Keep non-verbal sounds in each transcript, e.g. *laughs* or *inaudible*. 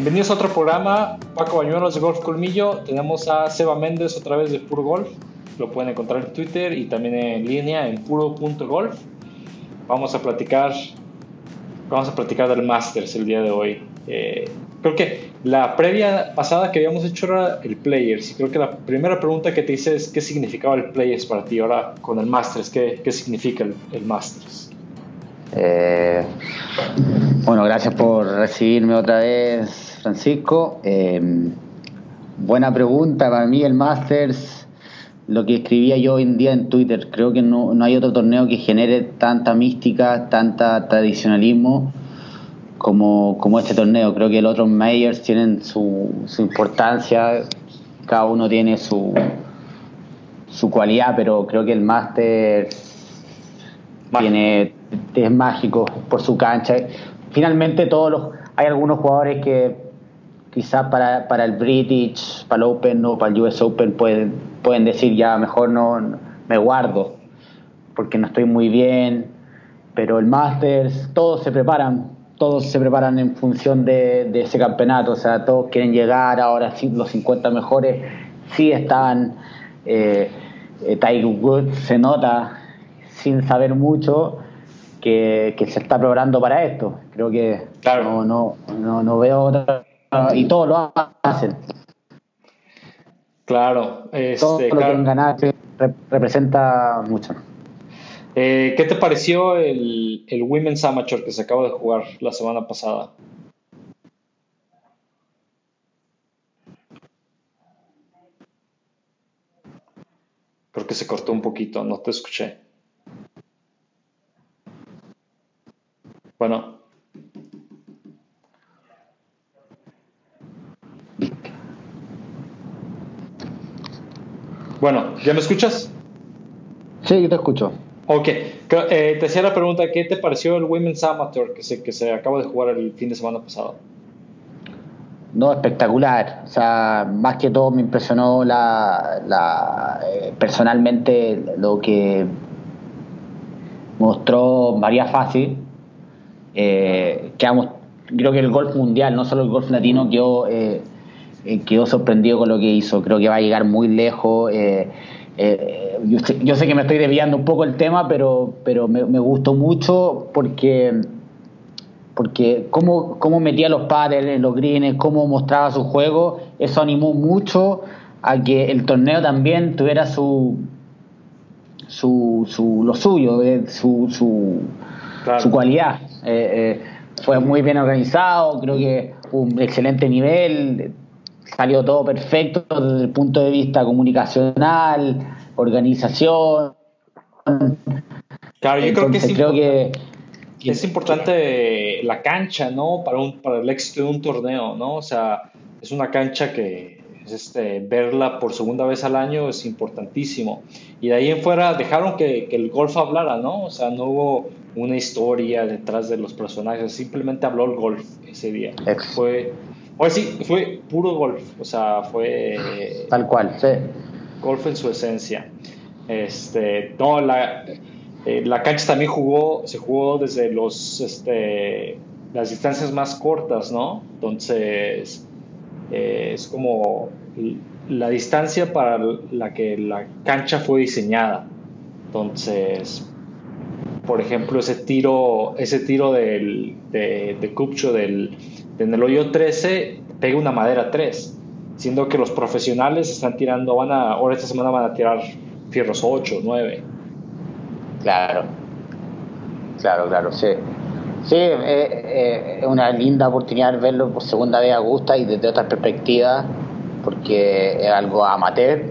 bienvenidos a otro programa. Paco Bañuelos de Golf Colmillo. Tenemos a Seba Méndez otra vez de Puro Golf. Lo pueden encontrar en Twitter y también en línea en puro.golf. Vamos a platicar, vamos a platicar del Masters el día de hoy. Eh, creo que la previa pasada que habíamos hecho era el Players. Y creo que la primera pregunta que te hice es qué significaba el Players para ti. Ahora con el Masters, ¿qué, qué significa el, el Masters? Eh, bueno, gracias por recibirme otra vez, Francisco. Eh, buena pregunta. Para mí el Masters, lo que escribía yo hoy en día en Twitter, creo que no, no hay otro torneo que genere tanta mística, tanta tradicionalismo como, como este torneo. Creo que los otros majors tienen su, su importancia, cada uno tiene su, su cualidad, pero creo que el Masters tiene es mágico por su cancha. Finalmente todos los hay algunos jugadores que quizás para, para el British, para el Open o para el US Open pueden, pueden decir ya mejor no, me guardo porque no estoy muy bien, pero el Masters todos se preparan, todos se preparan en función de, de ese campeonato, o sea, todos quieren llegar, ahora los 50 mejores sí están, eh, eh, Tiger Woods se nota sin saber mucho, que, se está preparando para esto. Creo que no, no, no, no, veo otra. Y todos lo hacen. Claro, este, todo lo que representa mucho. Eh, ¿Qué te pareció el, el Women's Amateur que se acaba de jugar la semana pasada? Creo que se cortó un poquito, no te escuché. Bueno. Bueno, ¿ya me escuchas? Sí, yo te escucho. Ok, eh, te hacía la pregunta, ¿qué te pareció el Women's Amateur que se, que se acaba de jugar el fin de semana pasado? No, espectacular. O sea, más que todo me impresionó la, la eh, personalmente lo que mostró María Fácil, eh, creo que el golf mundial, no solo el golf latino, quedó, eh, eh, quedó sorprendido con lo que hizo. Creo que va a llegar muy lejos. Eh, yo sé, que me estoy desviando un poco el tema, pero, pero me, gustó mucho porque porque cómo, cómo metía los padres en los greens, cómo mostraba su juego, eso animó mucho a que el torneo también tuviera su, su, su lo suyo, su, su, su cualidad. Eh, eh, fue muy bien organizado, creo que un excelente nivel, salió todo perfecto desde el punto de vista comunicacional, organización. Claro, yo creo que, es, creo que, es importante la cancha, ¿no? Para, un, para el éxito de un torneo, ¿no? O sea, es una cancha que este, verla por segunda vez al año es importantísimo. Y de ahí en fuera dejaron que, el golf hablara, ¿no? O sea, no hubo una historia detrás de los personajes, simplemente habló el golf ese día. Fue, pues sí, fue puro golf, o sea, fue... Tal cual, sí. Golf en su esencia. Este, no, la, eh, la cancha también jugó, se jugó desde los, este, las distancias más cortas, ¿no? Entonces eh, es como la distancia para la que la cancha fue diseñada. Entonces, por ejemplo, ese tiro, ese tiro del, de, de Cupcho del, en el hoyo 13 pega una madera 3, siendo que los profesionales están tirando, van a, ahora esta semana van a tirar fierros 8, 9. Claro, claro, claro, sí. Sí, es una linda oportunidad verlo por segunda vez a Gusta y desde otras perspectivas, porque es algo amateur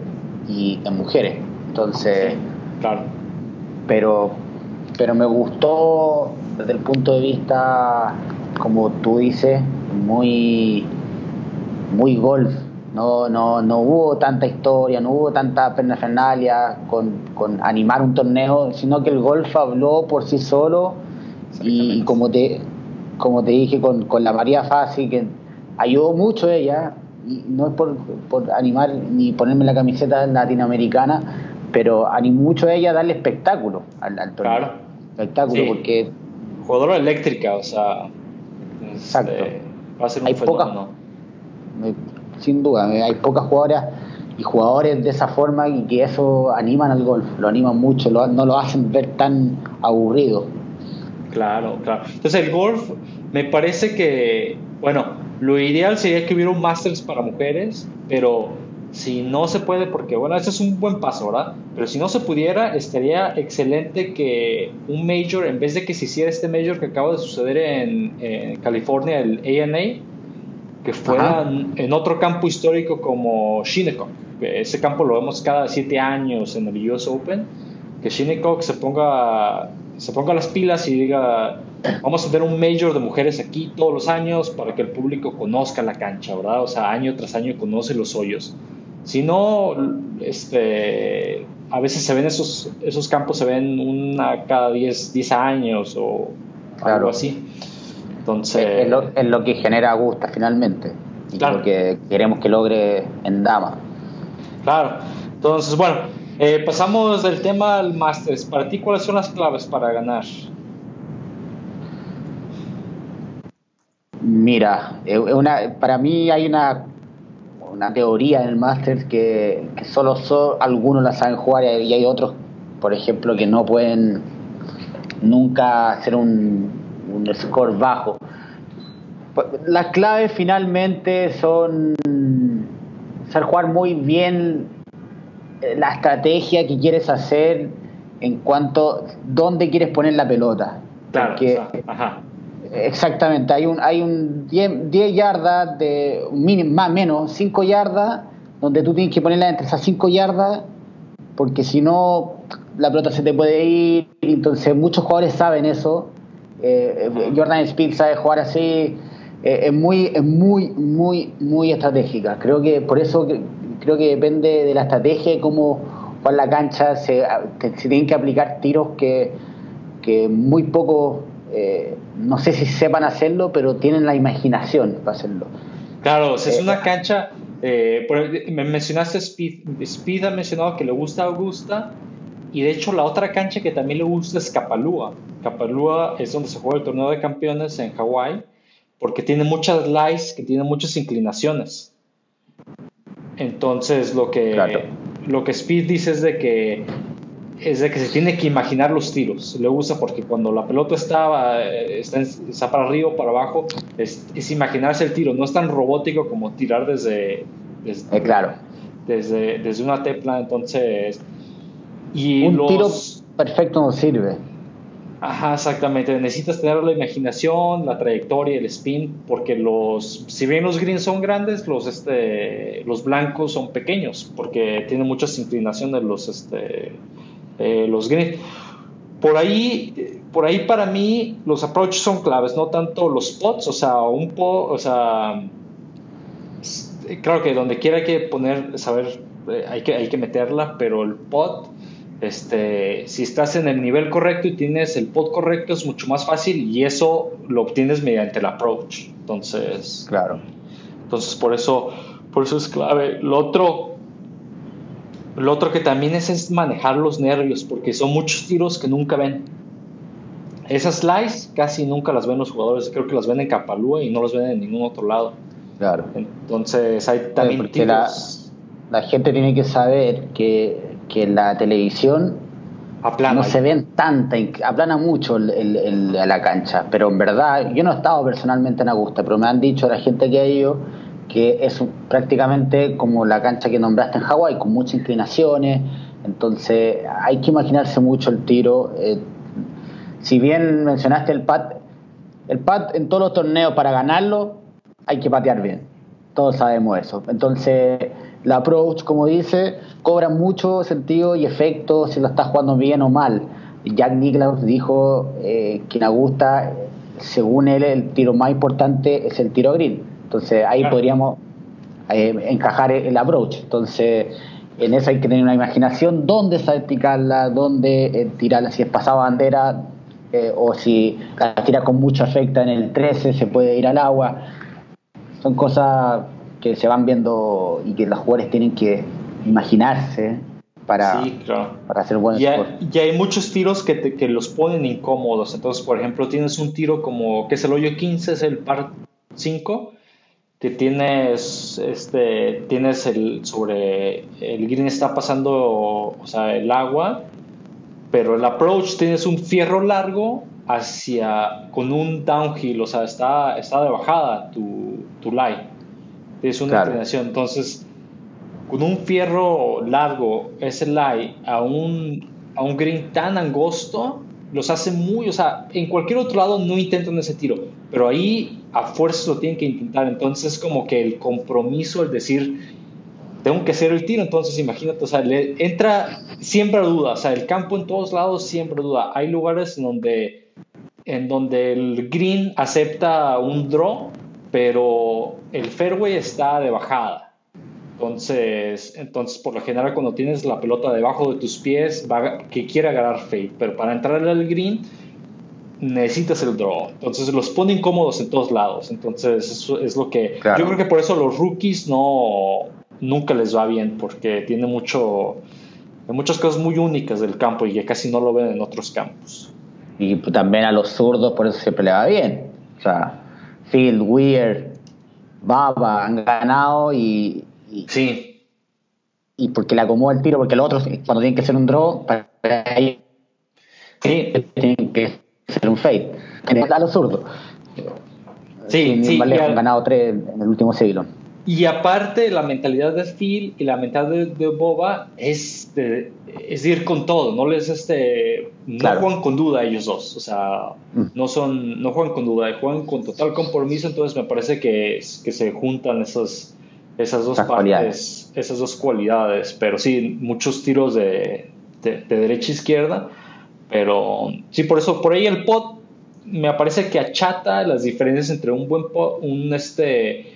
y en mujeres. Entonces, claro. Pero, pero me gustó desde el punto de vista, como tú dices, muy, muy golf. No, no, no hubo tanta historia, no hubo tanta pernafernalia con, con animar un torneo, sino que el golf habló por sí solo y, como te como te dije con, con la María Fácil, que ayudó mucho ella, y no es por, por animar ni ponerme la camiseta latinoamericana, pero animó mucho a ella a darle espectáculo al, al torneo. Claro. Espectáculo, porque. Jugadora eléctrica, o sea. Exacto. Este, va a ser un hay fenómeno. sin duda, hay pocas jugadoras y jugadores de esa forma y que eso animan al golf, lo animan mucho, no lo hacen ver tan aburrido. Claro, claro. Entonces el golf me parece que, bueno, lo ideal sería que hubiera un Masters para mujeres, pero si no se puede, porque bueno, ese es un buen paso, ¿verdad? Pero si no se pudiera, estaría excelente que un Major, en vez de que se hiciera este Major que acaba de suceder en, California, el ANA, que fuera en otro campo histórico como Shinnecock. Ese campo lo vemos cada siete años en el US Open. Que Shinnecock se ponga, se ponga las pilas y diga, vamos a tener un Major de mujeres aquí todos los años para que el público conozca la cancha, ¿verdad? O sea, año tras año conoce los hoyos. Si no, este, a veces se ven esos, esos campos, se ven una cada 10, 10 años o algo así. Entonces, es, lo, que genera gusto finalmente. Y lo que queremos que logre en Dama. Claro. Entonces, bueno, eh, pasamos del tema al Masters. Para ti, ¿cuáles son las claves para ganar? Mira, eh, una, para mí hay una una teoría en el Masters que, solo algunos la saben jugar y hay otros, por ejemplo, que no pueden nunca hacer un, un score bajo. Las claves finalmente son saber jugar muy bien eh, la estrategia que quieres hacer en cuanto dónde quieres poner la pelota. Claro, ajá. Exactamente, hay un, hay un 10, yardas de mínimo, más menos 5 yardas, donde tú tienes que ponerla entre esas 5 yardas, porque si no la pelota se te puede ir, entonces muchos jugadores saben eso. Eh, Jordan Speed sabe jugar así, eh, es muy, es muy, muy, muy estratégica. Creo que por eso creo que depende de la estrategia y cómo jugar la cancha, se, se tienen que aplicar tiros que, que muy poco eh, no sé si sepan hacerlo, pero tienen la imaginación para hacerlo. Claro, es eh, una cancha, eh, me mencionaste Speed, Speed ha mencionado que le gusta a Augusta, y de hecho la otra cancha que también le gusta es Kapalua. Kapalua es donde se juega el torneo de campeones en Hawái, porque tiene muchas lies, que tiene muchas inclinaciones. Entonces lo que, lo que Speed dice es de que es de que se tiene que imaginar los tiros. Le gusta porque cuando la pelota está, eh, está, para arriba o para abajo, es, imaginarse el tiro. No es tan robótico como tirar desde. desde eh, claro. Desde, desde una tepla, entonces. Y Un tiro perfecto no sirve. Ajá, exactamente. Necesitas tener la imaginación, la trayectoria, el spin, porque los, si bien los greens son grandes, los, este, los blancos son pequeños, porque tienen muchas inclinaciones los, este, eh, los greens. Por ahí, por ahí para mí los approaches son claves, no tanto los pots, o sea, un pot, o sea, claro que donde quiera hay que poner, saber, eh, hay, que, hay que meterla, pero el pot, este, si estás en el nivel correcto y tienes el pot correcto es mucho más fácil y eso lo obtienes mediante el approach. Entonces, claro. Entonces por eso, por eso es clave. Lo otro, lo otro que también es, es manejar los nervios, porque son muchos tiros que nunca ven. Esas slides casi nunca las ven los jugadores, creo que las ven en Capalúa y no las ven en ningún otro lado. Claro. Entonces hay también tiros. La, gente tiene que saber que, que la televisión no se ven tanta, aplana mucho el, la cancha, pero en verdad, yo no he estado personalmente en Augusta, pero me han dicho la gente que ha ido que es prácticamente como la cancha que nombraste en Hawái, con muchas inclinaciones, entonces hay que imaginarse mucho el tiro. Eh, si bien mencionaste el pad, el pad en todos los torneos para ganarlo hay que patear bien, todos sabemos eso. Entonces la approach, como dice, cobra mucho sentido y efecto si lo estás jugando bien o mal. Jack Nicklaus dijo eh, que en Augusta, según él, el tiro más importante es el tiro green entonces ahí podríamos eh, encajar el approach. Entonces en eso hay que tener una imaginación dónde salpicarla, dónde eh, tirarla, si es pasada bandera eh, o si la tira con mucho efecto en el 13 se puede ir al agua. Son cosas que se van viendo y que los jugadores tienen que imaginarse para, para hacer buen y hay, y hay muchos tiros que, que los ponen incómodos. Entonces, por ejemplo, tienes un tiro como que es el hoyo 15, es el par 5 que tienes este tienes el sobre el green está pasando o sea el agua pero el approach tienes un fierro largo hacia con un downhill o sea está está de bajada tu, tu lie tienes una inclinación. Entonces con un fierro largo ese lie a un a un green tan angosto los hace muy, o sea, en cualquier otro lado no intentan ese tiro, pero ahí a fuerza lo tienen que intentar. Entonces, como que el compromiso, el decir, tengo que hacer el tiro, entonces imagínate, o entra siempre duda, o el campo en todos lados siempre duda. Hay lugares en donde, en donde el green acepta un draw, pero el fairway está de bajada. Entonces, entonces, por lo general, cuando tienes la pelota debajo de tus pies, va, que quiere agarrar fade, pero para entrar al green necesitas el draw. Entonces, los pone incómodos en todos lados. Entonces, eso es lo que. Yo creo que por eso los rookies no nunca les va bien, porque tiene mucho. muchas cosas muy únicas del campo y que casi no lo ven en otros campos. Y también a los zurdos, por eso siempre le va bien. O sea, Phil, Weir, Baba han ganado y, sí. Y porque le acomoda el tiro, porque los otros, cuando tienen que hacer un draw, para ellos sí. tienen que hacer un fade. A los zurdos. Sí, sí. han ganado tres en el último siglo. Y aparte, la mentalidad de Phil y la mentalidad de, Boba es, de, es ir con todo, no les este, no juegan con duda ellos dos, o sea, mm. no son, no juegan con duda, juegan con total compromiso, entonces me parece que, que se juntan esos, esas dos partes, esas dos cualidades, pero sí, muchos tiros de, de, derecha a izquierda, pero sí, por eso, por ahí el pot me parece que achata las diferencias entre un buen pot, un este,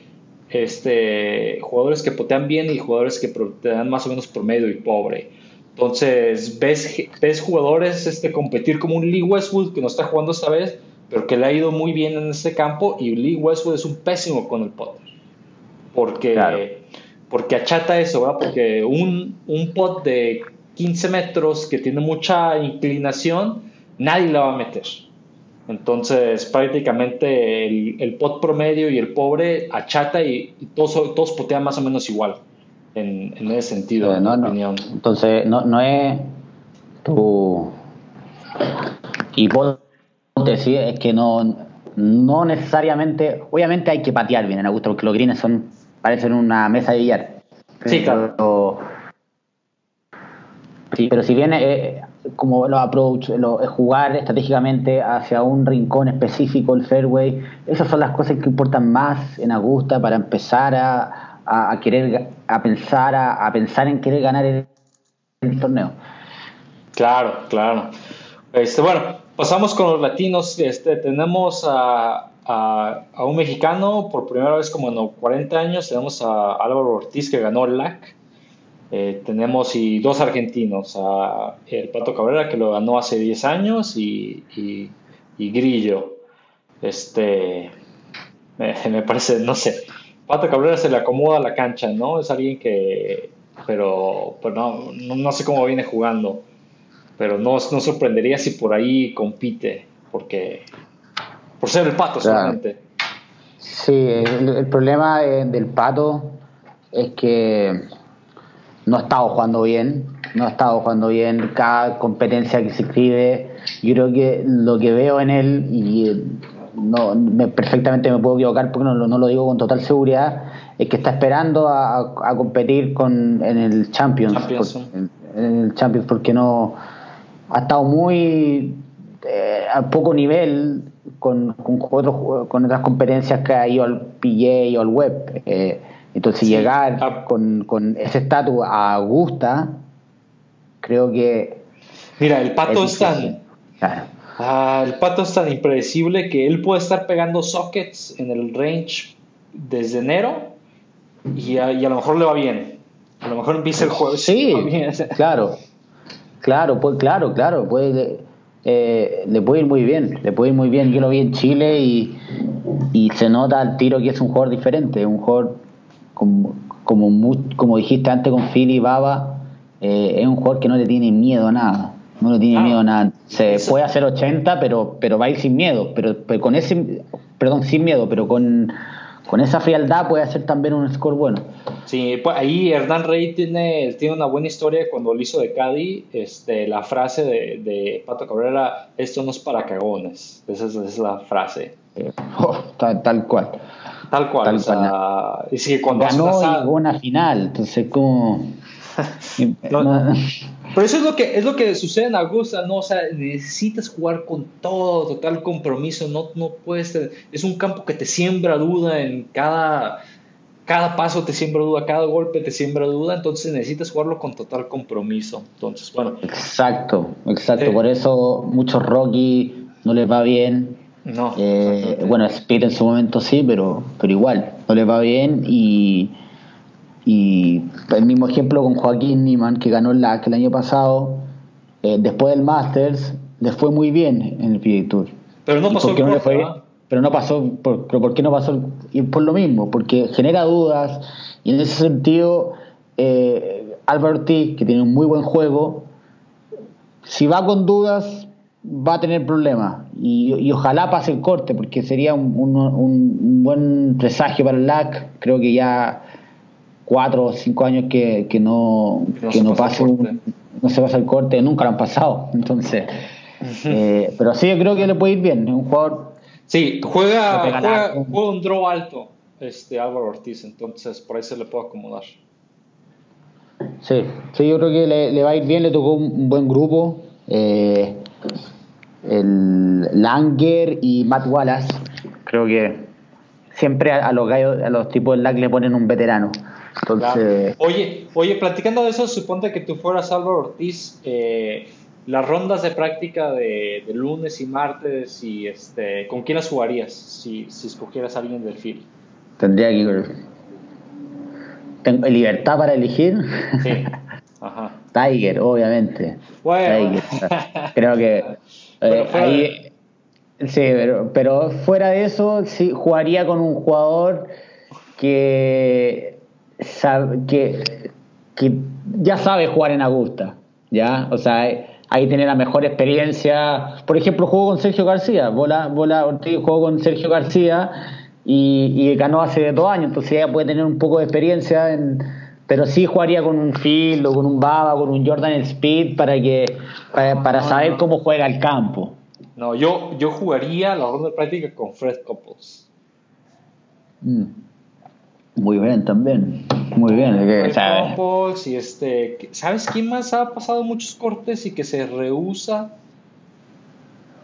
este, jugadores que potean bien y jugadores que te dan más o menos promedio y pobre. Entonces, ves, ves jugadores este, competir como un Lee Westwood que no está jugando esta vez, pero que le ha ido muy bien en este campo, y Lee Westwood es un pésimo con el pot porque, porque achata eso, ¿verdad? Porque un, un pot de 15 metros que tiene mucha inclinación, nadie la va a meter. Entonces, prácticamente el, el pot promedio y el pobre achata y, todos, todos potean más o menos igual en, en ese sentido, en mi opinión. Entonces, no, no es tu hipótesis, es que no, no necesariamente, obviamente hay que patear bien en Augusto, porque los greens son parecen una mesa de billar. Sí, claro. Sí, pero si viene eh, como los approach, lo, jugar estratégicamente hacia un rincón específico, el fairway, esas son las cosas que importan más en Augusta para empezar a, a, querer, a pensar, a, pensar en querer ganar el, torneo. Claro, claro. Este, bueno, pasamos con los latinos. Este, tenemos a, a, un mexicano por primera vez como en 40 años. Tenemos a Álvaro Ortiz que ganó el LAC. Eh, tenemos y dos argentinos, a el Pato Cabrera que lo ganó hace 10 años y, y, Grillo. Este, *laughs* me, parece, no sé, Pato Cabrera se le acomoda a la cancha, ¿no? Es alguien que, pero, pero no, no, sé cómo viene jugando, pero no, no sorprendería si por ahí compite, porque por ser el pato solamente. Sí, el, problema del pato es que no ha estado jugando bien, no ha estado jugando bien cada competencia que se escribe. Yo creo que lo que veo en él, y eh, no, perfectamente me puedo equivocar porque no, no, lo digo con total seguridad, es que está esperando a, competir con, en el Champions. en, el Champions, porque no ha estado muy eh, a poco nivel con, con, con otras competencias que ha ido al PJ o al web. Eh, entonces llegar ah. con, con, ese estatus a Augusta, creo que... Mira, el pato es, tan... Ah, el pato es tan impredecible que él puede estar pegando sockets en el range desde enero y a, y a lo mejor le va bien. A lo mejor empieza el jueves. Sí, *laughs* claro. Claro, pues, claro, claro. Puede, eh, le puede ir muy bien, le puede ir muy bien. Yo lo vi en Chile y, se nota al tiro que es un jugador diferente, un jugador como, como, como dijiste antes con Philly Baba, eh, es un jugador que no le tiene miedo a nada, No le tiene miedo a nada. Se puede hacer 80, pero, pero va a ir sin miedo. Pero, con ese, perdón, sin miedo, pero con, con esa frialdad puede hacer también un score bueno. Sí, pues ahí Hernán Rey tiene, tiene una buena historia cuando lo hizo de Cádiz. Este, la frase de, de Pato Cabrera, esto no es para cagones. Esa es, la frase. *laughs* Oh, tal, cual. Tal cual. Tal y sí, cuando Ganó una final, entonces como... *laughs* Pero eso es lo que es lo que sucede en Augusta, ¿no? O sea, necesitas jugar con todo, total compromiso, no, no puedes, es un campo que te siembra duda en cada, cada paso te siembra duda, cada golpe te siembra duda, entonces necesitas jugarlo con total compromiso. Entonces, bueno. Exacto, exacto, por eso muchos Rocky no les va bien. No. Eh, bueno, Speed en su momento sí, pero, pero igual, no les va bien y y el mismo ejemplo con Joaquín Niman, que ganó el LAC el año pasado, eh, después del Masters, le fue muy bien en el PGA Tour. Pero no pasó no fue, Pero no pasó, por, pero ¿por qué no pasó? Y por lo mismo, porque genera dudas y en ese sentido eh, Álvaro Ortiz, que tiene un muy buen juego, si va con dudas va a tener problemas y, ojalá pase el corte porque sería un, un, un buen presagio para el LAC, creo que ya cuatro o cinco años que, que no, que no, pase no se pasa el corte, nunca lo han pasado. *laughs* Entonces, eh, pero sí, yo creo que le puede ir bien. Es un jugador. Sí, juega, juega, un draw alto, este Álvaro Ortiz, entonces por ahí se le puede acomodar. Sí, sí, yo creo que le, le va a ir bien, le tocó un, buen grupo. Eh, el Langer y Matt Wallace, creo que siempre a, los gallos, a los tipos del LAC le ponen un veterano. Oye, oye, platicando de eso, suponte que tú fueras Álvaro Ortiz, eh, las rondas de práctica de, lunes y martes, y este, ¿con quién las jugarías si, si escogieras a alguien del field? Tendría que... ¿Tengo libertad para elegir? Sí. *laughs* Ajá. Tiger, obviamente. Bueno. *laughs* Creo que eh, ahí... Sí, pero, pero fuera de eso, sí, jugaría con un jugador que que, que ya sabe jugar en Augusta, ¿ya? O sea, ahí tiene la mejor experiencia. Por ejemplo, jugó con Sergio García, Bola, Bola Ortiz jugó con Sergio García y, ganó hace dos años, entonces ella puede tener un poco de experiencia en, pero sí jugaría con un Phil o con un Baba, con un Jordan Speed para que para, saber cómo juega el campo. No, yo, yo jugaría la ronda de práctica con Fred Couples. Mm. Muy bien, también. Muy bien. y este, ¿Sabes quién más ha pasado muchos cortes y que se rehúsa?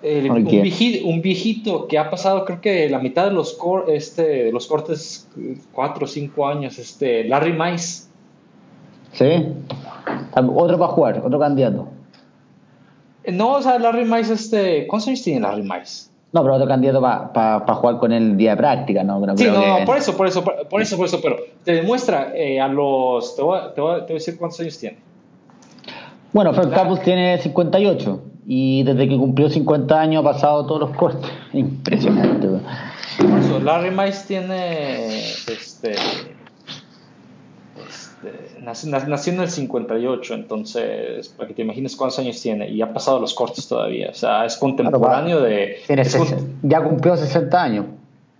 un, viejito, que ha pasado creo que la mitad de los, este, los cortes, cuatro o cinco años, este, Larry Mice. Sí. Otro para jugar, otro candidato. No, o sea, Larry Mice, este, ¿cuántos años tiene Larry Mice? No, pero otro candidato para jugar con el día de práctica, ¿no? sí, no, por eso, por eso, por, eso, por eso, pero te demuestra eh, a los. Te voy, te, voy, a decir cuántos años tiene. Bueno, Frank Capus tiene 58 y desde que cumplió 50 años ha pasado todos los cortes. *laughs* Impresionante. Por eso, Larry Mice tiene. Este, este, nació, en el 58, entonces, para que te imagines cuántos años tiene, y ha pasado los cortes todavía, o sea, es contemporáneo de... ya cumplió 60 años.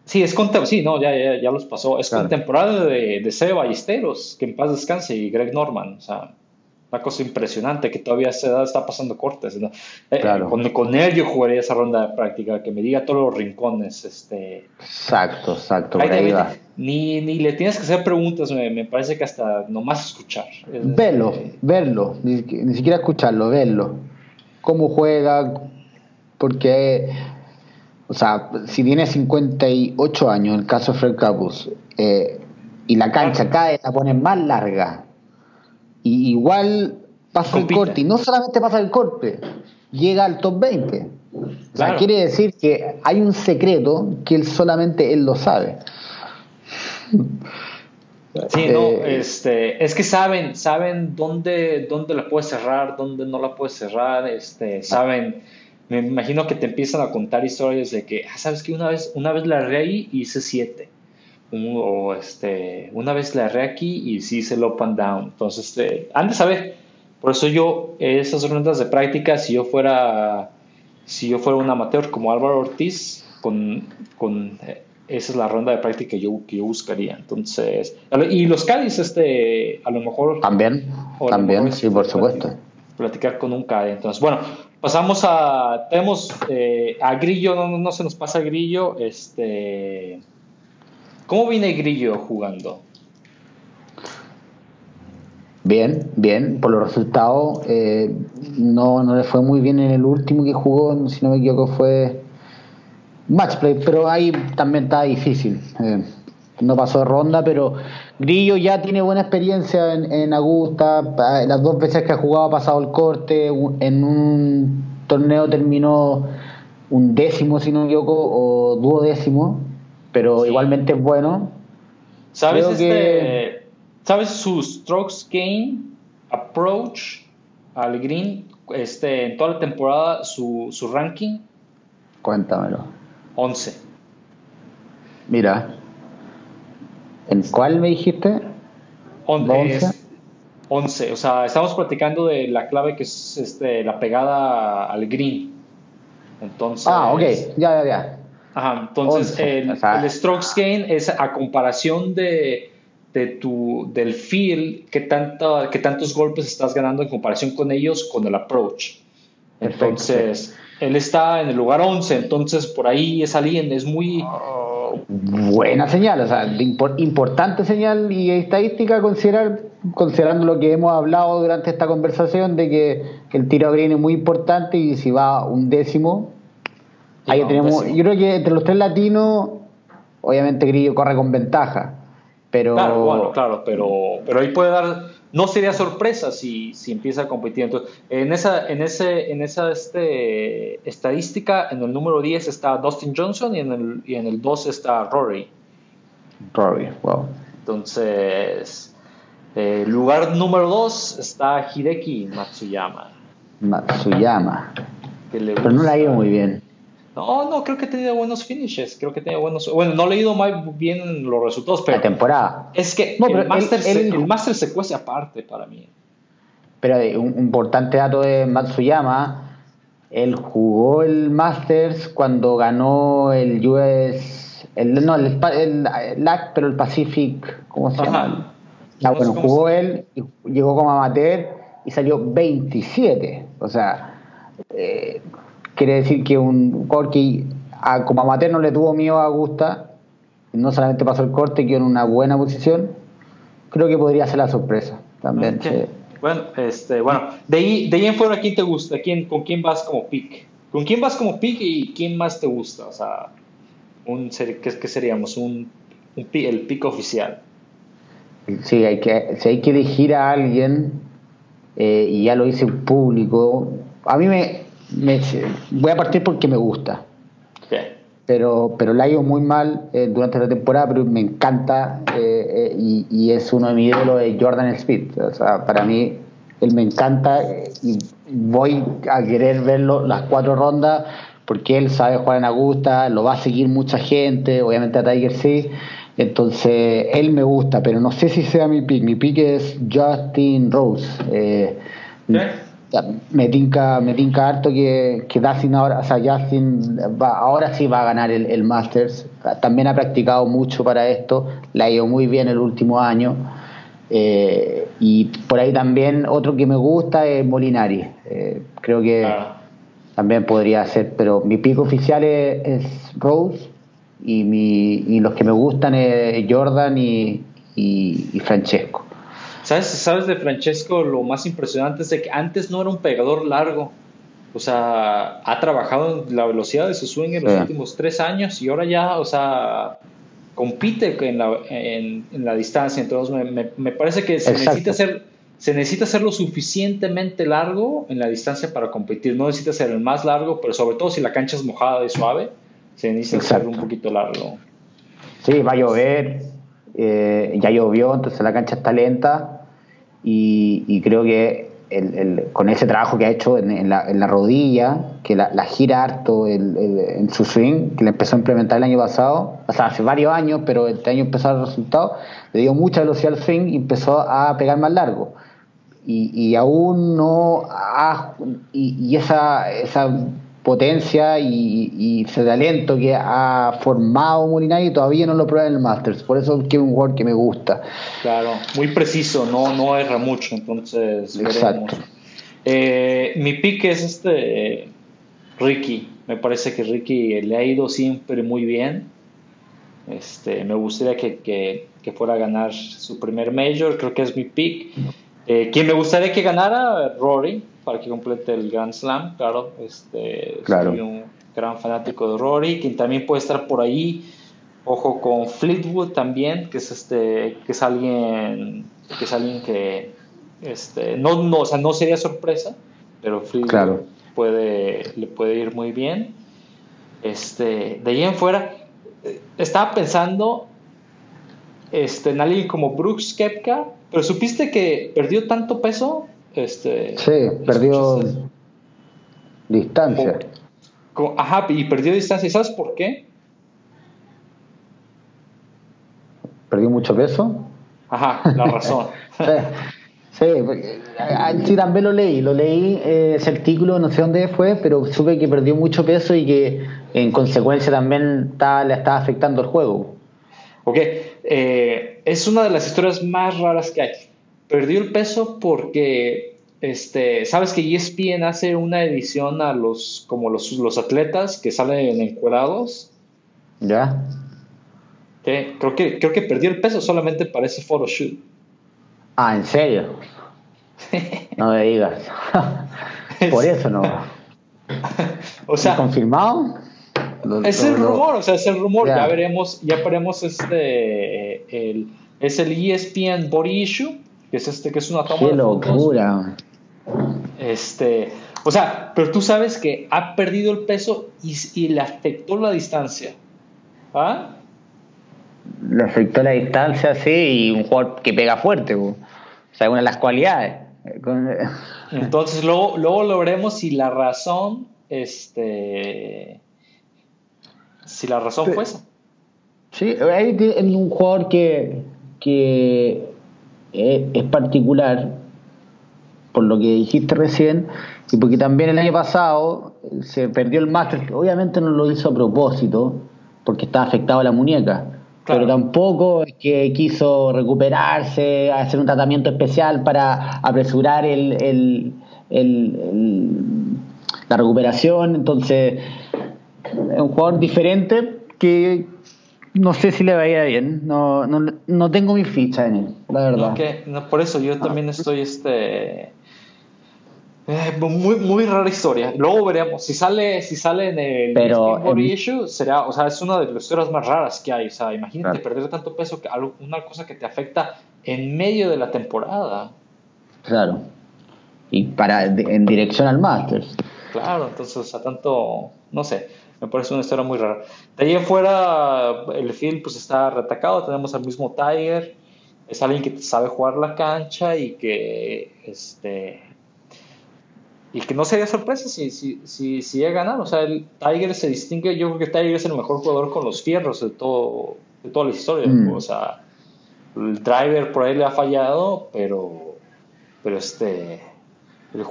Sí, es sí, no, ya, ya, ya los pasó, es contemporáneo de, de Seba Ballesteros, que en paz descanse, y Greg Norman, o sea, una cosa impresionante que todavía se da, está pasando cortes. ¿no? Eh, con, él yo jugaría esa ronda de práctica, que me diga todos los rincones. Este, exacto, exacto. Ni, ni le tienes que hacer preguntas, me, parece que hasta nomás escuchar. Verlo, verlo, ni, siquiera escucharlo, verlo. Cómo juega, porque, o sea, si tiene 58 años, en el caso de Fred Capus, eh, y la cancha cae, la ponen más larga y igual pasa el corte, y no solamente pasa el corte, llega al top 20. O sea, quiere decir que hay un secreto que él solamente él lo sabe. Sí, no, eh, este, es que saben, saben dónde, dónde la puedes cerrar, dónde no la puedes cerrar, este, saben, me imagino que te empiezan a contar historias de que, ah, sabes que una vez, una vez la reí y hice siete o este, una vez la erré aquí y sí hice el up and down. Entonces, este, han de saber. Por eso yo, esas rondas de práctica, si yo fuera, si yo fuera un amateur como Álvaro Ortiz, con, con eh, esa es la ronda de práctica que yo, que yo buscaría. Entonces, y los Cádiz, este, a lo mejor. También, también, sí, por supuesto. Platicar, con un Cádiz. Entonces, bueno, pasamos a. Tenemos eh, a Grillo, no, no se nos pasa Grillo. Este. ¿Cómo viene Grillo jugando? Bien, bien, por los resultados. Eh, no, no le fue muy bien en el último que jugó, si no me equivoco, fue matchplay, pero ahí también está difícil. Eh, no pasó de ronda, pero Grillo ya tiene buena experiencia en, en, Augusta. Las dos veces que ha jugado ha pasado el corte. En un torneo terminó un décimo, si no me equivoco, o duodécimo, pero igualmente es bueno. ¿Sabes, este, ¿Sabes su strokes gain, approach al green, este, en toda la temporada, su, su ranking? Cuéntamelo. 11. Mira. ¿En cuál me dijiste? 11. 11. O sea, estamos platicando de la clave que es este, la pegada al green. Entonces. Ah, ok. Ya, ya, ya. Ajá. Entonces, el, el, strokes gain es a comparación de, de tu, del feel, que, tanta, que tantos golpes estás ganando en comparación con ellos con el approach. Entonces, él está en el lugar 11, entonces por ahí es alguien, es muy... buena señal, o sea, importante señal y estadística considerar, considerando lo que hemos hablado durante esta conversación de que, el tiro green es muy importante y si va un décimo, ahí tenemos, yo creo que entre los tres latinos, obviamente Grillo corre con ventaja, pero... Claro, bueno, claro, pero, pero ahí puede dar no sería sorpresa si, si empieza a competir. Entonces, en esa, en ese, en esa este, estadística, en el número 10 está Dustin Johnson y en el, y en el 2 está Rory. Rory, wow. Entonces, eh, lugar número 2 está Hideki Matsuyama. Matsuyama. Pero no la ha ido muy bien. No, no, creo que ha tenido buenos finishes. Creo que ha tenido buenos. Bueno, no he leído muy bien los resultados, pero. La temporada. Es que el, Master se, se cuece aparte para mí. Pero un importante dato de Matsuyama. Él jugó el Masters cuando ganó el US. El, no, el, LAC, pero el Pacific. ¿Cómo se llama? Ah, bueno, jugó él, y llegó como amateur y salió 27. O sea. Eh, Quiere decir que un Corky como amateur no le tuvo miedo a Augusta, no solamente pasó el corte, quedó en una buena posición. Creo que podría ser la sorpresa también. Bueno, este, bueno, de ahí, de ahí en fuera, ¿quién te gusta? ¿Quién, ¿Con quién vas como pick? ¿Con quién vas como pick y quién más te gusta? O sea, un, ¿qué, seríamos? Un, un el pick oficial. Sí, hay que, si hay que elegir a alguien, eh, y ya lo hice público, a mí me, voy a partir porque me gusta. Pero, pero la ha ido muy mal eh, durante la temporada, pero me encanta eh, eh, y, es uno de mis ídolos de Jordan Speed. O sea, para mí, él me encanta y voy a querer verlo las cuatro rondas porque él sabe jugar en Augusta, lo va a seguir mucha gente, obviamente a Tiger sí. Entonces, él me gusta, pero no sé si sea mi pick. Mi pick es Justin Rose me tinca, me tinca harto que, que Dustin ahora, o sea, Justin va, ahora sí va a ganar el, el, Masters. También ha practicado mucho para esto, le ha ido muy bien el último año. Eh, y por ahí también otro que me gusta es Molinari. Eh, creo que ah. también podría ser, pero mi pico oficial es, Rose y, mi, y los que me gustan es Jordan y, y Francesco. ¿Sabes, ¿Sabes de Francesco? Lo más impresionante es de que antes no era un pegador largo. O sea, ha trabajado en la velocidad de su swing en los últimos tres años y ahora ya, o sea, compite en la, en, la distancia. Entonces, me, me, parece que se necesita, hacer, se necesita ser lo suficientemente largo en la distancia para competir. No necesita ser el más largo, pero sobre todo si la cancha es mojada y suave, se necesita ser un poquito largo. Sí, va a llover, eh, ya llovió, entonces la cancha está lenta y, creo que con ese trabajo que ha hecho en, la, rodilla, que la, gira harto en su swing, que le empezó a implementar el año pasado, o sea, hace varios años, pero este año empezó a dar resultados, le dio mucha velocidad al swing y empezó a pegar más largo. y, aún no ha, y, esa, esa potencia y, ese talento que ha formado Molinari todavía no lo prueba en el Masters. Por eso es que es un jugador que me gusta. Claro, muy preciso, no, no erra mucho, entonces Exacto. Eh, mi pick es este Ricky. Me parece que Ricky le ha ido siempre muy bien. Este, me gustaría que, que, que fuera a ganar su primer major, creo que es mi pick. Eh, quien me gustaría que ganara, Rory, para que complete el Grand Slam, claro. Este, Soy un gran fanático de Rory, quien también puede estar por ahí. Ojo con Fleetwood también, que es este, que es alguien, que es alguien que, este, no, no, o sea, no sería sorpresa, pero Fleetwood puede, le puede ir muy bien. Este, de ahí en fuera, eh, estaba pensando este, en alguien como Brooks Kepka, pero supiste que perdió tanto peso. Este, sí, perdió distancia. ajá, y perdió distancia. ¿Y sabes por qué? ¿Perdió mucho peso? Ajá, la razón. *laughs* sí, sí, también lo leí. Lo leí, eh, ese artículo, no sé dónde fue, pero supe que perdió mucho peso y que en consecuencia también le estaba afectando el juego. Ok, eh, es una de las historias más raras que hay. Perdió el peso porque, este, sabes que ESPN hace una edición a los, como los, los atletas que salen encuadrados. Ya. Creo que, creo que perdió el peso solamente para ese photoshoot. Ah, ¿en serio? no me digas. *laughs* Por eso no. o sea, ¿confirmado? es el rumor, o sea, es el rumor. Ya veremos, ya veremos este. El, es el ESPN Body Issue, que es este, que es una toma Qué locura. Este. O sea, pero tú sabes que ha perdido el peso y, le afectó la distancia. ¿Ah? Le afectó la distancia, sí, y un jugador que pega fuerte. O sea, una de las cualidades. Entonces, luego, luego lo veremos si la razón. Este si la razón fue esa. Sí, hay un jugador que, que es, particular, por lo que dijiste recién, y porque también el año pasado se perdió el máster, obviamente no lo hizo a propósito, porque estaba afectado a la muñeca, pero tampoco es que quiso recuperarse, hacer un tratamiento especial para apresurar el, la recuperación, entonces es un jugador diferente que no sé si le vaya bien. No, no, no tengo mi ficha en él, la verdad. No, por eso yo también estoy este. Eh, muy, muy rara historia. Luego veremos. Si sale, si sale en el Pero, issue, será, o sea, es una de las historias más raras que hay. O sea, imagínate perder tanto peso, que una cosa que te afecta en medio de la temporada. Claro. Y para en dirección al Masters. Claro, entonces, o sea, tanto, no sé. Me parece una historia muy rara. De ahí afuera, el film pues está retacado. Tenemos al mismo Tiger. Es alguien que sabe jugar la cancha y que este y que no sería sorpresa si, si, si, si llega a ganar. O sea, el Tiger se distingue. Yo creo que Tiger es el mejor jugador con los fierros de todo de toda la historia. Mm. O sea, el driver por ahí le ha fallado, pero pero este el, el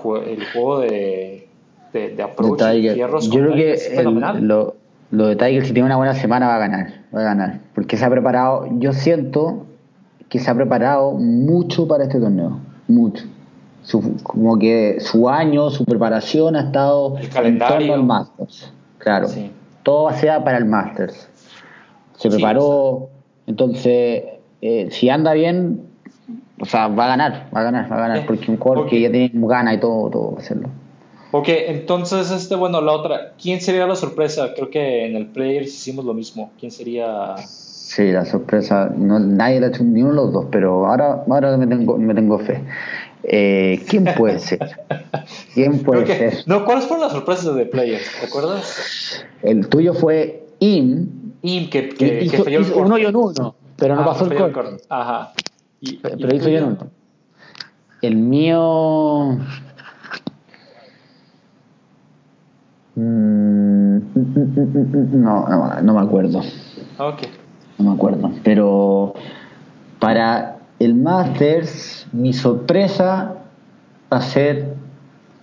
juego de de, de approach Yo creo que lo, lo, de Tiger, si tiene una buena semana, va a ganar. Va a ganar. Porque se ha preparado, yo siento que se ha preparado mucho para este torneo. Mucho. como que su año, su preparación ha estado en torno al Masters. Claro. Todo sea para el Masters. Se preparó. Entonces, eh, si anda bien, o sea, va a ganar, va a ganar, va a ganar. Porque un jugador que ya tiene ganas y todo, todo hacerlo. Ok, entonces, este, bueno, la otra, ¿quién sería la sorpresa? Creo que en el Players hicimos lo mismo. ¿Quién sería? Sí, la sorpresa, no, nadie la ha hecho ni uno de los dos, pero ahora, ahora me, tengo, me tengo fe. Eh, ¿Quién puede ser? *laughs* ¿Quién puede ser? No, ¿cuáles fueron las sorpresas de Players? ¿Te acuerdas? El tuyo fue Im. Im, que, que, hizo, falló el uno y un uno, pero no ah, pasó el corte. Ajá. pero hizo yo uno. El mío. Mm, no, no, me acuerdo. Okay. No me acuerdo. Pero para el Masters, mi sorpresa va a ser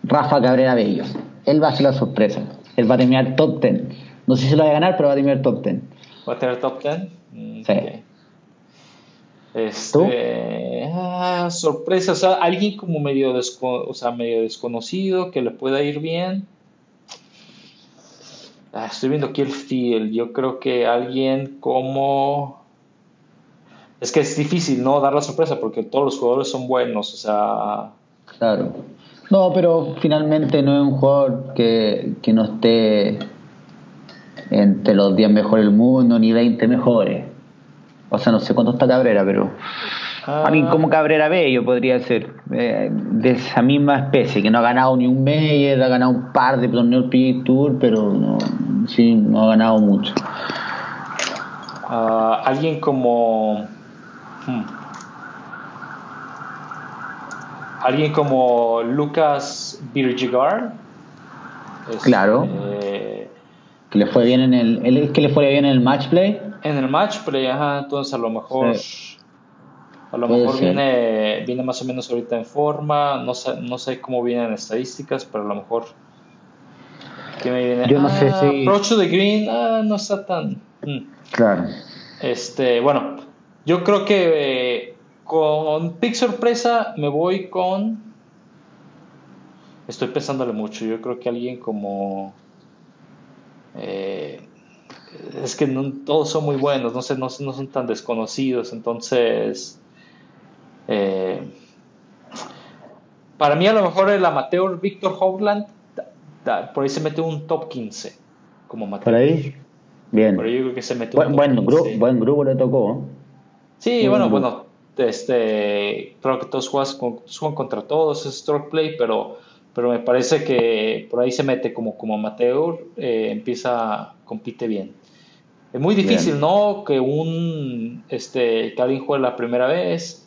Rafa Cabrera Bello. Él va a ser la sorpresa. Él va a terminar top 10. No sé si lo va a ganar, pero va a terminar top 10. ¿Va a tener top 10? Mm, sí. Este, ah, sorpresa, o sea, alguien como medio, o sea, medio desconocido que le pueda ir bien. Ah, estoy viendo aquí el field. Yo creo que alguien como. Es que es difícil, ¿no? Dar la sorpresa porque todos los jugadores son buenos, o sea. Claro. No, pero finalmente no es un jugador que, que no esté entre los 10 mejores del mundo ni 20 mejores. O sea, no sé cuánto está Cabrera, pero. A mí, como Cabrera Bello podría ser eh, de esa misma especie, que no ha ganado ni un Meyer, ha ganado un par de torneos PGA Tour, pero no, sí, no ha ganado mucho. Ah, alguien como. Hmm, alguien como Lucas Birgigar. claro. que le fue bien en el. que le fue bien en el match play? En el match play, ajá, entonces a lo mejor. A lo mejor viene, viene más o menos ahorita en forma, no sé, no sé cómo vienen estadísticas, pero a lo mejor ¿qué me viene? Yo no sé ah, si approach to the green, ah, no está tan mm. claro. Este, bueno, yo creo que eh, con pick sorpresa me voy con estoy pensándole mucho, yo creo que alguien como eh, es que no, todos son muy buenos, no, sé, no, no son tan desconocidos, entonces eh, para mí a lo mejor el amateur Víctor Hovland por ahí se mete un top 15 como amateur. Por ahí, bien. Ahí yo creo que se mete buen, un buen, grupo, buen grupo le tocó. Sí, bueno, bueno, este, creo que todos juegan, contra todos, es stroke play, pero, pero me parece que por ahí se mete como, como amateur, eh, empieza, compite bien. Es muy difícil, ¿no? Que un, este, que alguien juegue la primera vez,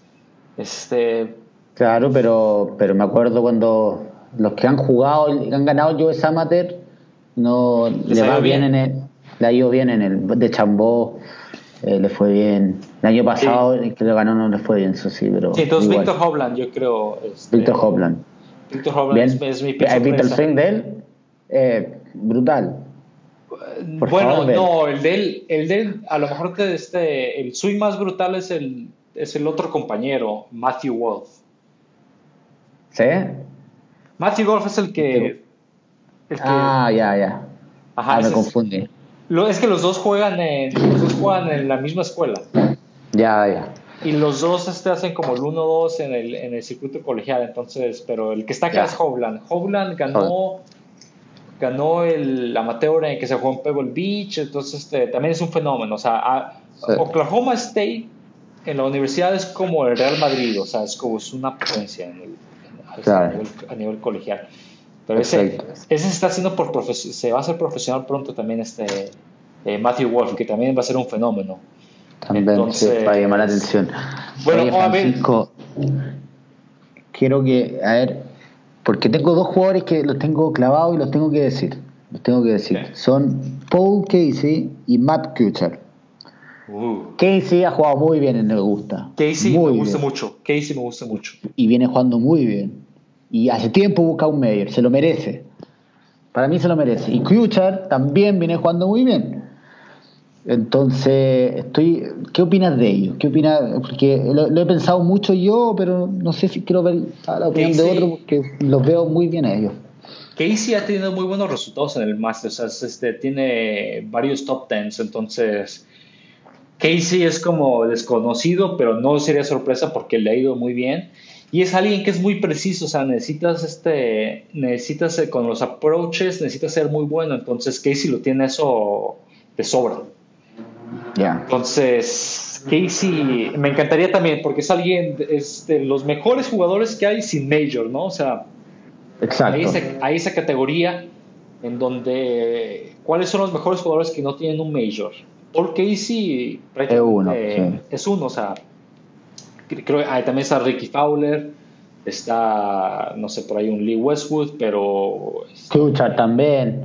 este... Claro, pero, pero me acuerdo cuando los que han jugado, han ganado yo esa Amateur, no le va bien, en el, le ha ido bien en el de Chambó, eh, le fue bien. El año pasado el que le ganó no le fue bien, eso sí, pero. Sí, entonces Víctor Hobland, yo creo. Este, Víctor Hobland. Víctor Hobland es, mi ¿Has visto el swing de él? Eh, brutal. bueno, no, el de él, el de él, a lo mejor este, el swing más brutal es el es el otro compañero, Matthew Wolf. ¿Sí? Matthew Wolf es el que. ah, ya, ya. Ajá, ah, me confunde. Lo, es que los dos juegan en, los dos juegan en la misma escuela. Ya, ya. Y los dos este, hacen como el 1-2 en el, en el circuito colegial, entonces, pero el que está acá es Hovland. Hovland ganó, ganó el amateur en que se jugó en Pebble Beach, entonces este, también es un fenómeno. O sea, Oklahoma State en la universidad es como el Real Madrid, o sea, es como es una potencia a, nivel, colegial. Pero ese, ese, se está haciendo por se va a hacer profesional pronto también este eh, Matthew Wolf, que también va a ser un fenómeno. También Entonces, va a llamar la atención. Bueno, Francisco, quiero que, a ver, porque tengo dos jugadores que los tengo clavados y los tengo que decir. Los tengo que decir. Son Paul Casey y Matt Kuchar. Uh. Casey ha jugado muy bien en el Gusta. Casey me gusta mucho. Casey me gusta mucho. Y viene jugando muy bien. Y hace tiempo busca un Meyer, se lo merece. Para mí se lo merece. Y Kuchar también viene jugando muy bien. Entonces, estoy, ¿qué opinas de ellos? ¿Qué opinas? Porque lo, he pensado mucho yo, pero no sé si quiero ver la opinión de otro porque los veo muy bien a ellos. Casey ha tenido muy buenos resultados en el Masters, este, tiene varios top tens, entonces Casey es como desconocido, pero no sería sorpresa porque le ha ido muy bien. Y es alguien que es muy preciso, o sea, necesitas este, necesitas eh, con los approaches, necesitas ser muy bueno. Entonces Casey lo tiene eso de sobra. Ya. Entonces Casey me encantaría también porque es alguien, es de los mejores jugadores que hay sin major, ¿no? O sea, Exacto. Hay, esa, categoría en donde cuáles son los mejores jugadores que no tienen un major Paul Casey es uno, es uno, o sea, creo ahí también está Ricky Fowler, está, no sé, por ahí un Lee Westwood, pero... Kuchar también.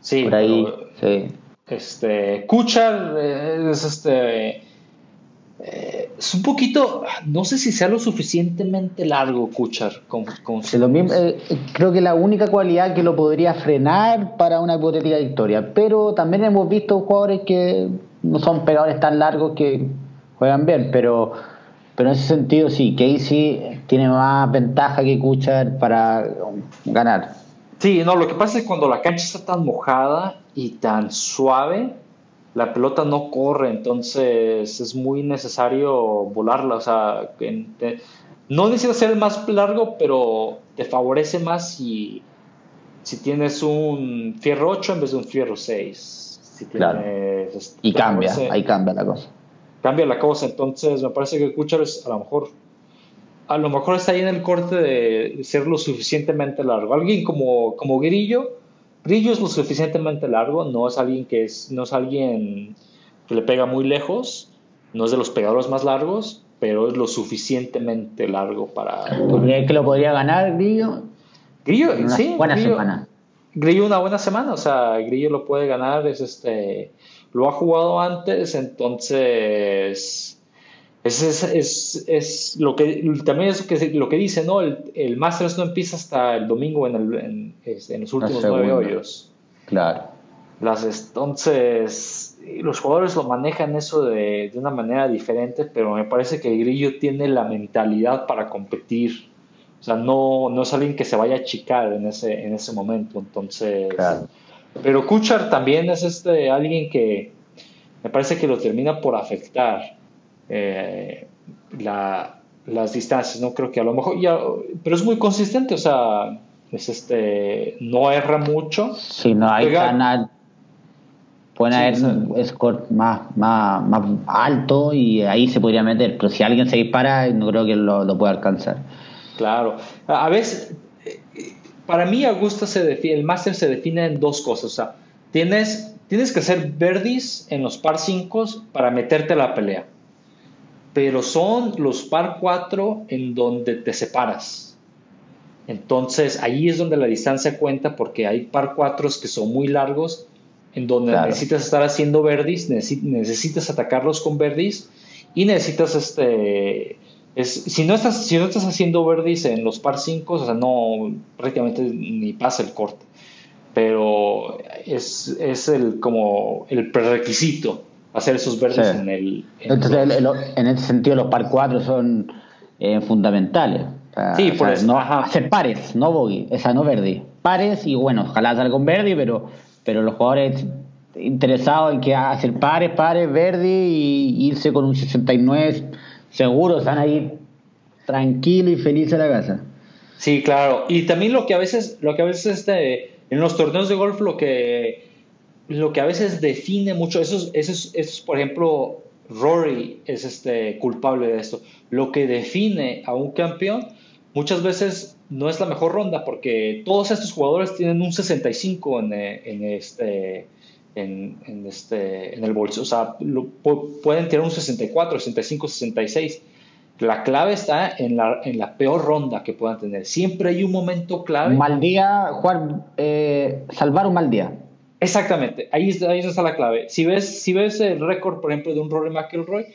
Sí, por ahí, sí. Este, Kuchar es este... Eh, es un poquito, no sé si sea lo suficientemente largo, Kuchar. Con, lo mismo, eh, creo que la única cualidad que lo podría frenar para una hipotética victoria. Pero también hemos visto jugadores que no son pegadores tan largos que juegan bien, pero, pero en ese sentido sí, Casey tiene más ventaja que Kuchar para ganar. Sí, no, lo que pasa es cuando la cancha está tan mojada y tan suave, la pelota no corre, entonces es muy necesario volarla. O sea, no necesita ser el más largo, pero te favorece más si, si tienes un fierro 8 en vez de un fierro 6. claro. Este, y cambia, ahí cambia la cosa. Cambia la cosa, entonces me parece que Kuchar es a lo mejor a lo mejor está ahí en el corte de ser lo suficientemente largo. Alguien como, como Grillo, Grillo es lo suficientemente largo, no es alguien que es, no es alguien que le pega muy lejos, no es de los pegadores más largos, pero es lo suficientemente largo para. ¿Crees que lo podría ganar Grillo? Grillo, sí. Buena semana. Grillo una buena semana, o sea, Grillo lo puede ganar, es este, lo ha jugado antes, entonces es, es, es, lo que también es que, lo que dice, ¿no? El, el Masters no empieza hasta el domingo en, el, en, los últimos nueve hoyos. Claro. Las, entonces, los jugadores lo manejan eso de, de, una manera diferente, pero me parece que Grillo tiene la mentalidad para competir. O sea, no, no es alguien que se vaya a achicar en ese, en ese momento. Entonces, claro. pero Kuchar también es este alguien que me parece que lo termina por afectar eh, las distancias, ¿no? Creo que a lo mejor ya, pero es muy consistente, o sea, es este, no erra mucho. Si no hay canal, puede haber un score más, más, más, alto y ahí se podría meter, pero si alguien se dispara, no creo que lo, lo pueda alcanzar. Claro, a veces, para mí Augusta se define, el máster se define en dos cosas, o sea, tienes, tienes que hacer verdis en los par 5 para meterte a la pelea pero son los par 4 en donde te separas. Entonces ahí es donde la distancia cuenta porque hay par 4 que son muy largos en donde necesitas estar haciendo verdis, necesitas atacarlos con verdis y necesitas este si no estás si no estás haciendo verdis en los par 5, o sea, no prácticamente ni pasa el corte. Pero es, es el como el prerequisito hacer esos verdes en el... Entonces, en ese sentido, los par 4 son eh, fundamentales. sí, por eso. No, hacer pares, no bogey, esa no verde. Pares y bueno, ojalá salga con verde, pero, pero los jugadores interesados en que hacer pares, pares, verde y irse con un 69 seguro, están ahí tranquilos y felices a la casa. Sí, claro. Y también lo que a veces, lo que a veces este, en los torneos de golf, lo que lo que a veces define mucho, eso es, por ejemplo, Rory es este culpable de esto. Lo que define a un campeón muchas veces no es la mejor ronda porque todos estos jugadores tienen un 65 en, en este, en, este, en el bolso. O sea, pueden tener un 64, 65, 66. La clave está en la, en la peor ronda que puedan tener. Siempre hay un momento clave. mal día, eh, salvar un mal día. Exactamente, ahí, ahí está la clave. Si ves, si ves el récord, por ejemplo, de un Rory McIlroy,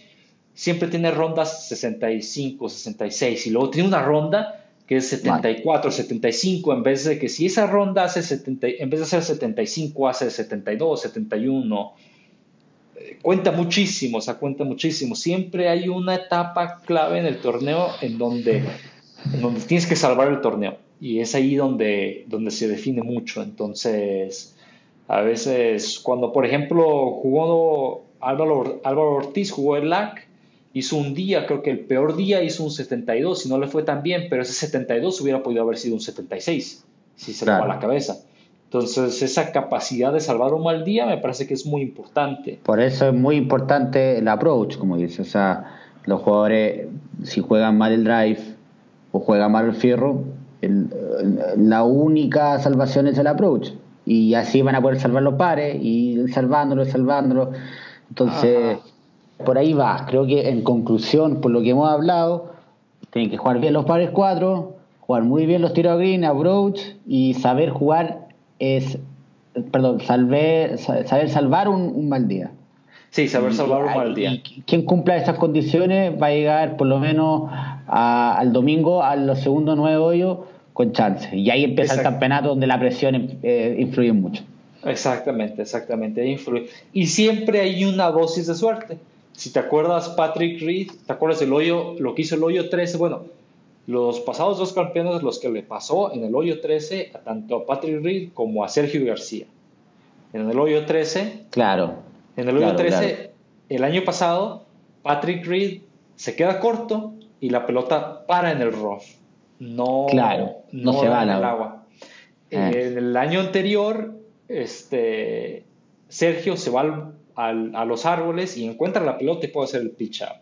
siempre tiene rondas 65, 66 y luego tiene una ronda que es 74, 75, en vez de que si esa ronda hace 70, en vez de hacer 75 hace 72, 71, eh, cuenta muchísimo, o sea, cuenta muchísimo. Siempre hay una etapa clave en el torneo en donde, en donde tienes que salvar el torneo y es ahí donde, donde se define mucho. Entonces, a veces, cuando por ejemplo jugó Álvaro, Álvaro Ortiz, jugó el LAC, hizo un día, creo que el peor día hizo un 72 y no le fue tan bien, pero ese 72 hubiera podido haber sido un 76 si se le va la cabeza. Entonces, esa capacidad de salvar un mal día me parece que es muy importante. Por eso es muy importante el approach, como dices. O sea, los jugadores, si juegan mal el drive o juegan mal el fierro, la única salvación es el approach y así van a poder salvar los pares y salvándolo, salvándolo. Entonces, por ahí va. Creo que en conclusión, por lo que hemos hablado, tienen que jugar bien los pares 4, jugar muy bien los tiros green, approach y saber jugar es, perdón, saber, saber salvar un, mal día. Sí, saber salvar un mal día. Y quien cumpla esas condiciones va a llegar por lo menos al domingo a los segundos nueve hoyos con chance. Y ahí empieza el campeonato donde la presión eh, influye mucho. Exactamente, exactamente, influye. Y siempre hay una dosis de suerte. Si te acuerdas, Patrick Reed, ¿te acuerdas el hoyo, lo que hizo el hoyo 13? Bueno, los pasados dos campeones, los que le pasó en el hoyo 13, tanto a Patrick Reed como a Sergio García. En el hoyo 13. Claro. En el hoyo 13, el año pasado, Patrick Reed se queda corto y la pelota para en el rough. No, claro, no, se va en el agua. En eh. el año anterior, este, Sergio se va a los árboles y encuentra la pelota y puede hacer el pitch out.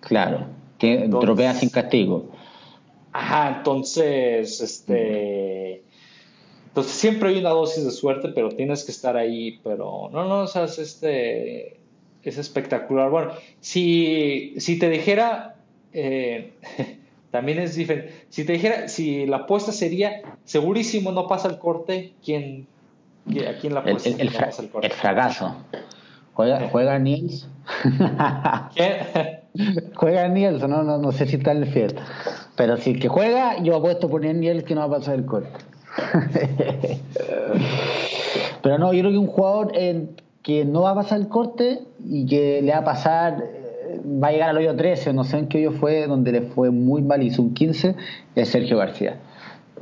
Claro, que tropea sin castigo. Ajá, entonces, este. Entonces siempre hay una dosis de suerte, pero tienes que estar ahí. Pero no, no, o sea, es, este, es espectacular. Bueno, si, si te dijera, eh, *laughs* también es diferente. Si te dijera, si la apuesta sería segurísimo no pasa el corte, ¿quién, ¿A quién la apuesta? El, el, fracaso. ¿Juega, ¿Juega Niels? *laughs* *laughs* Juega Niels, no, no, no sé si está en el fiesta. Pero si que juega, yo apuesto por Niels que no va a pasar el corte. *laughs* Pero no, yo creo que un jugador que no va a pasar el corte y que le va a pasar, eh, va a llegar al hoyo 13 o no sé en qué hoyo fue, donde le fue muy mal, hizo un 15, es Sergio García.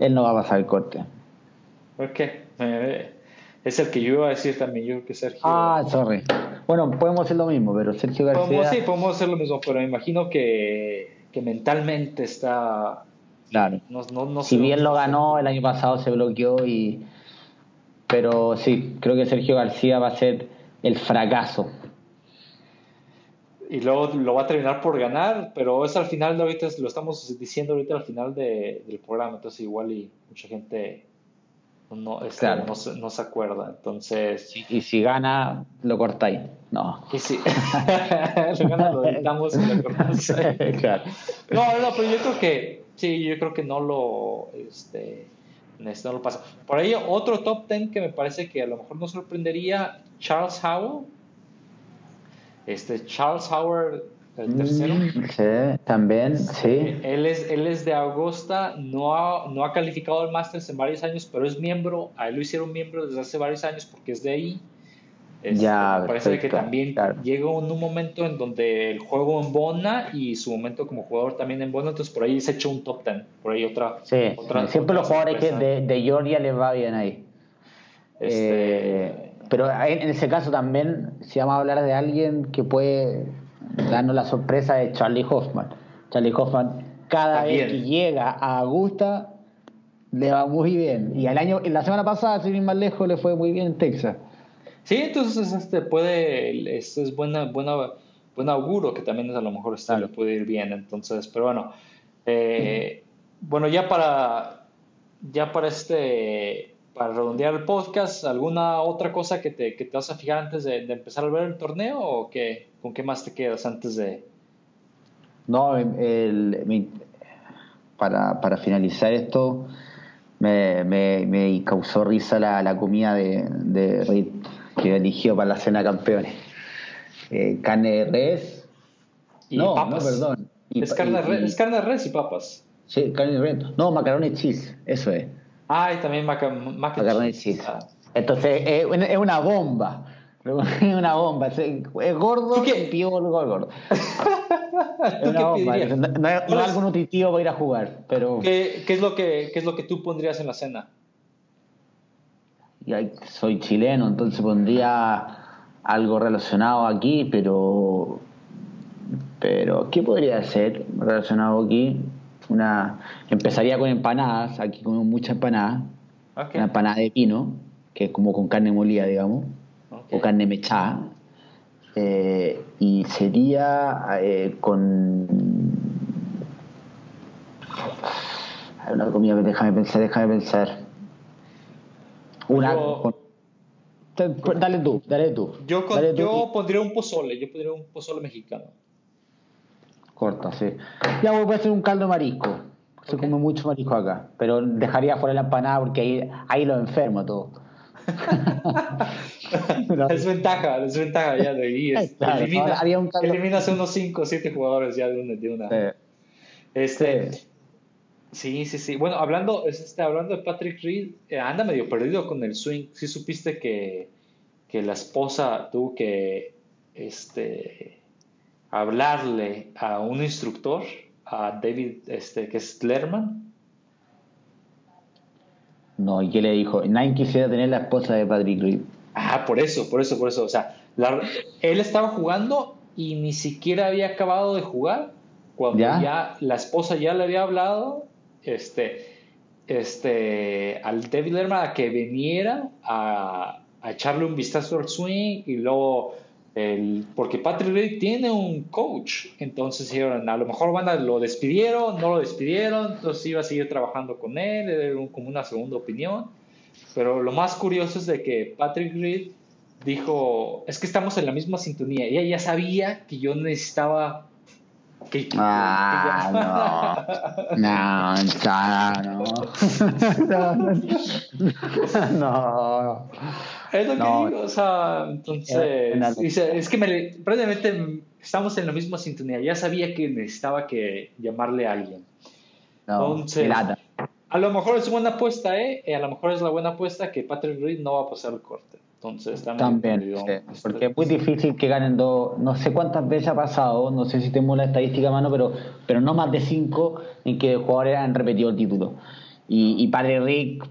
Él no va a pasar el corte. ¿Por qué? Eh, es el que yo iba a decir también, yo creo que Sergio. Ah, sorry. Bueno, podemos hacer lo mismo, pero Sergio García. sí, podemos hacer lo mismo, pero me imagino que, mentalmente está. Claro. si bien lo ganó, el año pasado se bloqueó y. Pero sí, creo que Sergio García va a ser el fracaso. Y luego lo va a terminar por ganar, pero es al final, de ahorita lo estamos diciendo ahorita al final del programa, entonces igual y mucha gente no, este, no, se, acuerda. Entonces. Y, si gana, lo cortáis. No. Y si *laughs* gana, lo editamos y lo cortamos. *laughs* No, no, pero yo creo que. Sí, yo creo que no lo. Este, no lo pasa. Por ahí, otro top 10 que me parece que a lo mejor nos sorprendería: Charles Howell. Este, Charles Howell el tercero. Mm, sí, también, sí. Él es, él es de Augusta, no ha, no ha calificado al Masters en varios años, pero es miembro, a él lo hicieron miembro desde hace varios años porque es de ahí. ya, me parece que también llegó en un momento en donde el juego embona y su momento como jugador también embona, entonces por ahí se echó un top 10, por ahí otra. Sí, siempre los jugadores que de, de, Georgia les va bien ahí. Este... Eh, pero en ese caso también, si vamos a hablar de alguien que puede darnos la sorpresa de Charlie Hoffman. Charlie Hoffman, cada vez que llega a Augusta, le va muy bien. Y el año, la semana pasada, sin ir más lejos, le fue muy bien en Texas. Sí, entonces este puede, es, es buena, buena, buen auguro que también a lo mejor está, le puede ir bien. Entonces, pero bueno, eh, bueno, ya para, ya para este, para redondear el podcast, ¿alguna otra cosa que te, que te vas a fijar antes de, de empezar a ver el torneo o qué? ¿Con qué más te quedas antes de...? No, el, para, para, finalizar esto, me, me, causó risa la, la comida de, de que eligió para la cena campeones. Eh, carne de res. Y no, papas. no, perdón. es, carne de res, es carne de res y papas. Sí, carne de res. No, macarrones cheese, eso es. Ah, y también macarrones cheese. Ah. Entonces, *laughs* es una bomba. Es una bomba, es gordo y pío gordo. *laughs* es una bomba, no, es algo nutritivo para ir a jugar, pero... ¿Qué, qué, es lo que, ¿Qué es lo que tú pondrías en la cena? soy chileno, entonces pondría algo relacionado aquí, pero... Pero, ¿qué podría ser relacionado aquí? Una, empezaría con empanadas, aquí comemos mucha empanada, una empanada de pino, que es como con carne molida, digamos o carne mechada. Eh, y sería eh, con hay una comida que déjame pensar, déjame pensar. Una dale tú, dale tú. Yo, yo pondría un pozole, yo pondría un pozole mexicano. Corta, sí. Ya voy a hacer un caldo marisco. Se come mucho marisco acá, pero dejaría fuera la empanada porque ahí, ahí lo enfermo todo. *laughs* es ventaja, es ventaja ya de ahí. *laughs* elimina, eliminas unos 5 o 7 jugadores ya de una. De una. Este, sí. sí, sí, Bueno, hablando, este, hablando de Patrick Reed, eh, anda medio perdido con el swing. Sí supiste que, que la esposa tuvo que este, hablarle a un instructor, a David, este, que es Lerman. No, ¿y qué le dijo? Nadie quisiera tener la esposa de Patrick Reed. Ah, por eso, por eso, por eso. O sea, él estaba jugando y ni siquiera había acabado de jugar cuando ¿Ya? la esposa ya le había hablado este, este, al David Lerman a que viniera a, a echarle un vistazo al swing y luego el, porque Patrick Reed tiene un coach, entonces dijeron, a lo mejor van a, lo despidieron, no lo despidieron, entonces iba a seguir trabajando con él, era como una segunda opinión. Pero lo más curioso es de que Patrick Reed dijo, es que estamos en la misma sintonía. Ella ya sabía que yo necesitaba que, ah, *laughs* no. no, no, no. *laughs* *laughs* Es lo que digo, o sea, entonces, es que me, prácticamente estamos en la misma sintonía. Ya sabía que necesitaba que llamarle a alguien. entonces, a lo mejor es buena apuesta, ¿eh? A lo mejor es la buena apuesta que Patrick Reed no va a pasar el corte. Entonces también. porque es muy difícil que ganen dos. No sé cuántas veces ha pasado, no sé si tenemos la estadística a mano, pero, pero no más de cinco en que jugadores han repetido el título. Y, y Patrick Reed,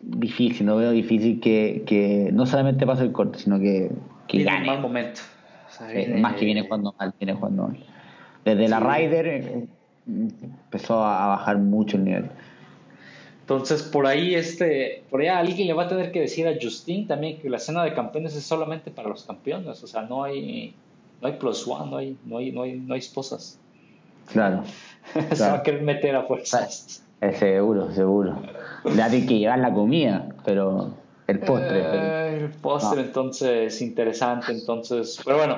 difícil, no veo difícil que, que no solamente pase el corte, sino que, que gane. mal momento. Más que viene jugando mal, viene jugando mal. Desde la Ryder eh, empezó a bajar mucho el nivel. Entonces, por ahí, este, por ahí alguien le va a tener que decir a Justin también que la cena de campeones es solamente para los campeones. O sea, no hay, no hay plus one, no hay, no hay, no hay, no hay esposas. Claro. *laughs* Se va a querer meter a fuerzas. Es seguro, seguro. Le hay que llevar la comida, pero el postre. Eh, el postre, entonces, interesante. Entonces, pero bueno,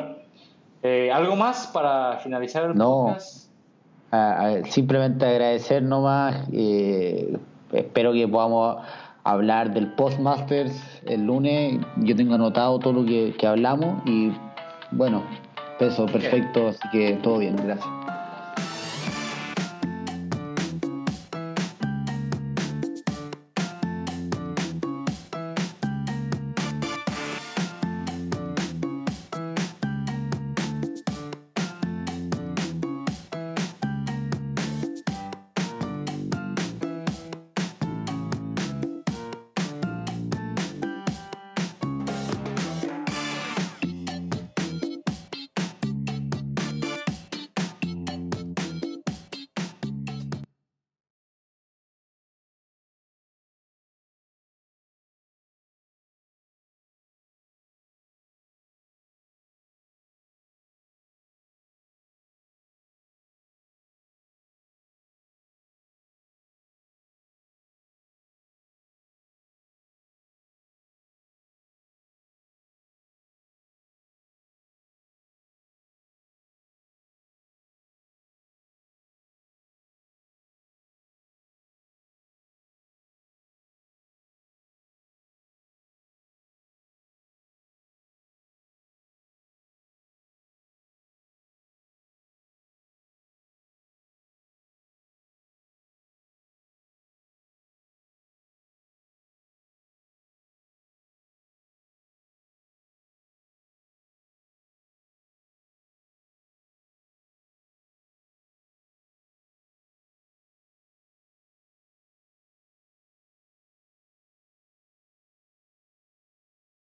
eh, ¿algo más para finalizar el no. podcast? simplemente agradecer nomás. Eh, espero que podamos hablar del Postmasters el lunes. Yo tengo anotado todo lo que, que hablamos y bueno, eso perfecto, así que todo bien, gracias.